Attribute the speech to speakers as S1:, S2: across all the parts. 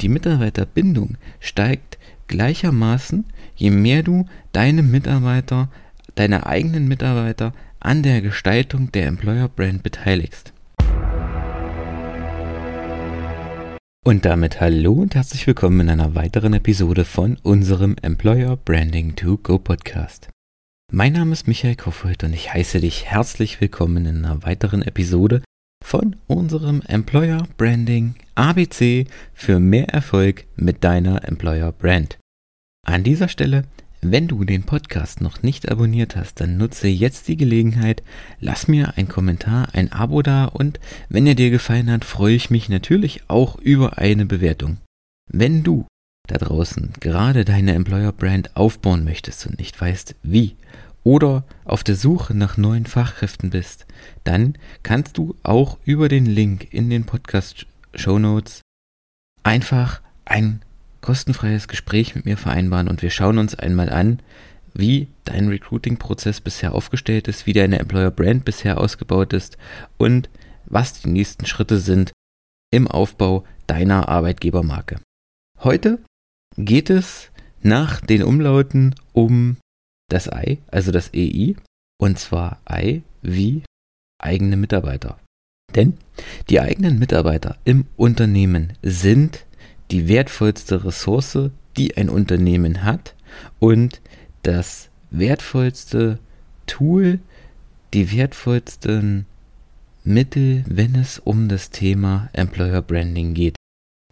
S1: Die Mitarbeiterbindung steigt gleichermaßen, je mehr du deine Mitarbeiter, deine eigenen Mitarbeiter an der Gestaltung der Employer Brand beteiligst. Und damit hallo und herzlich willkommen in einer weiteren Episode von unserem Employer Branding to Go Podcast. Mein Name ist Michael Koffold und ich heiße dich herzlich willkommen in einer weiteren Episode von unserem Employer Branding ABC für mehr Erfolg mit deiner Employer Brand. An dieser Stelle, wenn du den Podcast noch nicht abonniert hast, dann nutze jetzt die Gelegenheit, lass mir ein Kommentar, ein Abo da und wenn er dir gefallen hat, freue ich mich natürlich auch über eine Bewertung. Wenn du da draußen gerade deine Employer Brand aufbauen möchtest und nicht weißt wie oder auf der Suche nach neuen Fachkräften bist, dann kannst du auch über den Link in den Podcast Show Notes einfach ein kostenfreies Gespräch mit mir vereinbaren und wir schauen uns einmal an, wie dein Recruiting-Prozess bisher aufgestellt ist, wie deine Employer Brand bisher ausgebaut ist und was die nächsten Schritte sind im Aufbau deiner Arbeitgebermarke. Heute geht es nach den Umlauten um das Ei, also das EI, und zwar Ei wie eigene Mitarbeiter. Denn die eigenen Mitarbeiter im Unternehmen sind die wertvollste Ressource, die ein Unternehmen hat und das wertvollste Tool, die wertvollsten Mittel, wenn es um das Thema Employer Branding geht.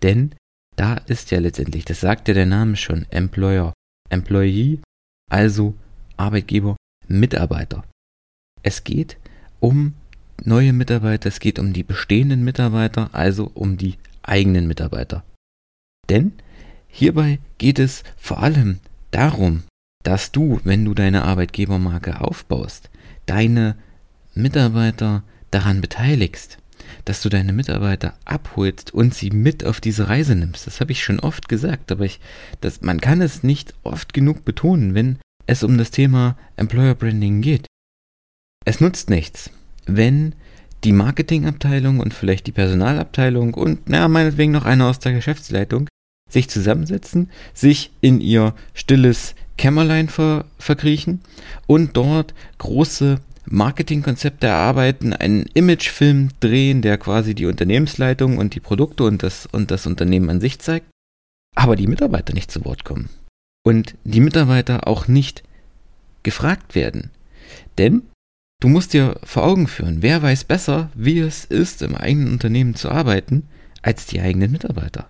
S1: Denn da ist ja letztendlich, das sagt ja der Name schon, Employer, Employee, also Arbeitgeber, Mitarbeiter. Es geht um neue Mitarbeiter, es geht um die bestehenden Mitarbeiter, also um die eigenen Mitarbeiter. Denn hierbei geht es vor allem darum, dass du, wenn du deine Arbeitgebermarke aufbaust, deine Mitarbeiter daran beteiligst, dass du deine Mitarbeiter abholst und sie mit auf diese Reise nimmst. Das habe ich schon oft gesagt, aber ich, das, man kann es nicht oft genug betonen, wenn es um das Thema Employer Branding geht. Es nutzt nichts, wenn die Marketingabteilung und vielleicht die Personalabteilung und, naja, meinetwegen noch einer aus der Geschäftsleitung sich zusammensetzen, sich in ihr stilles Kämmerlein ver verkriechen und dort große Marketingkonzepte erarbeiten, einen Imagefilm drehen, der quasi die Unternehmensleitung und die Produkte und das, und das Unternehmen an sich zeigt, aber die Mitarbeiter nicht zu Wort kommen und die Mitarbeiter auch nicht gefragt werden. Denn du musst dir vor Augen führen, wer weiß besser, wie es ist, im eigenen Unternehmen zu arbeiten, als die eigenen Mitarbeiter.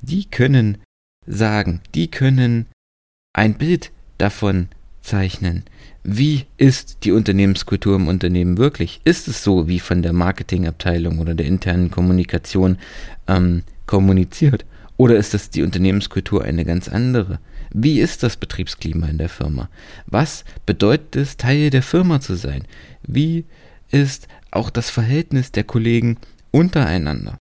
S1: Die können sagen, die können ein Bild davon zeichnen, wie ist die Unternehmenskultur im Unternehmen wirklich? Ist es so, wie von der Marketingabteilung oder der internen Kommunikation ähm, kommuniziert? Oder ist das die Unternehmenskultur eine ganz andere? Wie ist das Betriebsklima in der Firma? Was bedeutet es, Teil der Firma zu sein? Wie ist auch das Verhältnis der Kollegen untereinander?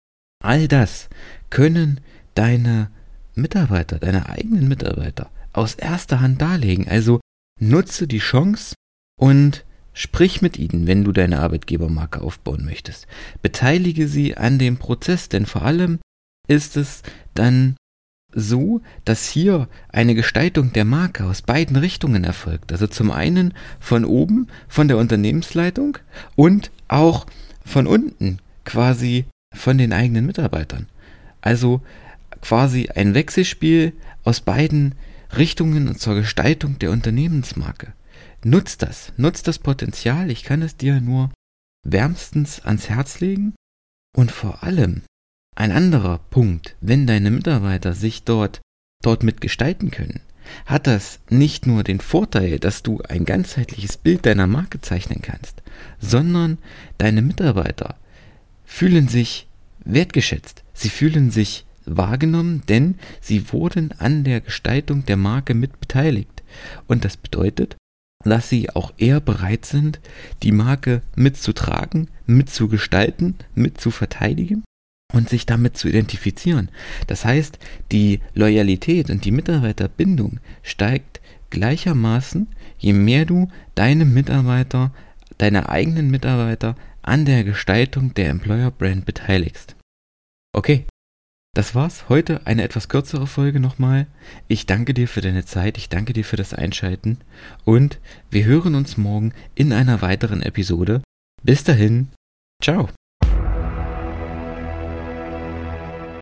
S1: All das können deine Mitarbeiter, deine eigenen Mitarbeiter aus erster Hand darlegen. Also nutze die Chance und sprich mit ihnen, wenn du deine Arbeitgebermarke aufbauen möchtest. Beteilige sie an dem Prozess, denn vor allem ist es dann so, dass hier eine Gestaltung der Marke aus beiden Richtungen erfolgt. Also zum einen von oben, von der Unternehmensleitung und auch von unten, quasi von den eigenen Mitarbeitern. Also quasi ein Wechselspiel aus beiden Richtungen zur Gestaltung der Unternehmensmarke. Nutzt das, nutzt das Potenzial, ich kann es dir nur wärmstens ans Herz legen und vor allem ein anderer Punkt, wenn deine Mitarbeiter sich dort, dort mitgestalten können, hat das nicht nur den Vorteil, dass du ein ganzheitliches Bild deiner Marke zeichnen kannst, sondern deine Mitarbeiter fühlen sich wertgeschätzt, sie fühlen sich wahrgenommen, denn sie wurden an der Gestaltung der Marke mit beteiligt. Und das bedeutet, dass sie auch eher bereit sind, die Marke mitzutragen, mitzugestalten, mitzuverteidigen und sich damit zu identifizieren. Das heißt, die Loyalität und die Mitarbeiterbindung steigt gleichermaßen, je mehr du deine Mitarbeiter, deine eigenen Mitarbeiter an der Gestaltung der Employer Brand beteiligst. Okay, Das war's. Heute eine etwas kürzere Folge nochmal. Ich danke dir für deine Zeit, ich danke dir für das Einschalten und wir hören uns morgen in einer weiteren Episode. Bis dahin, ciao.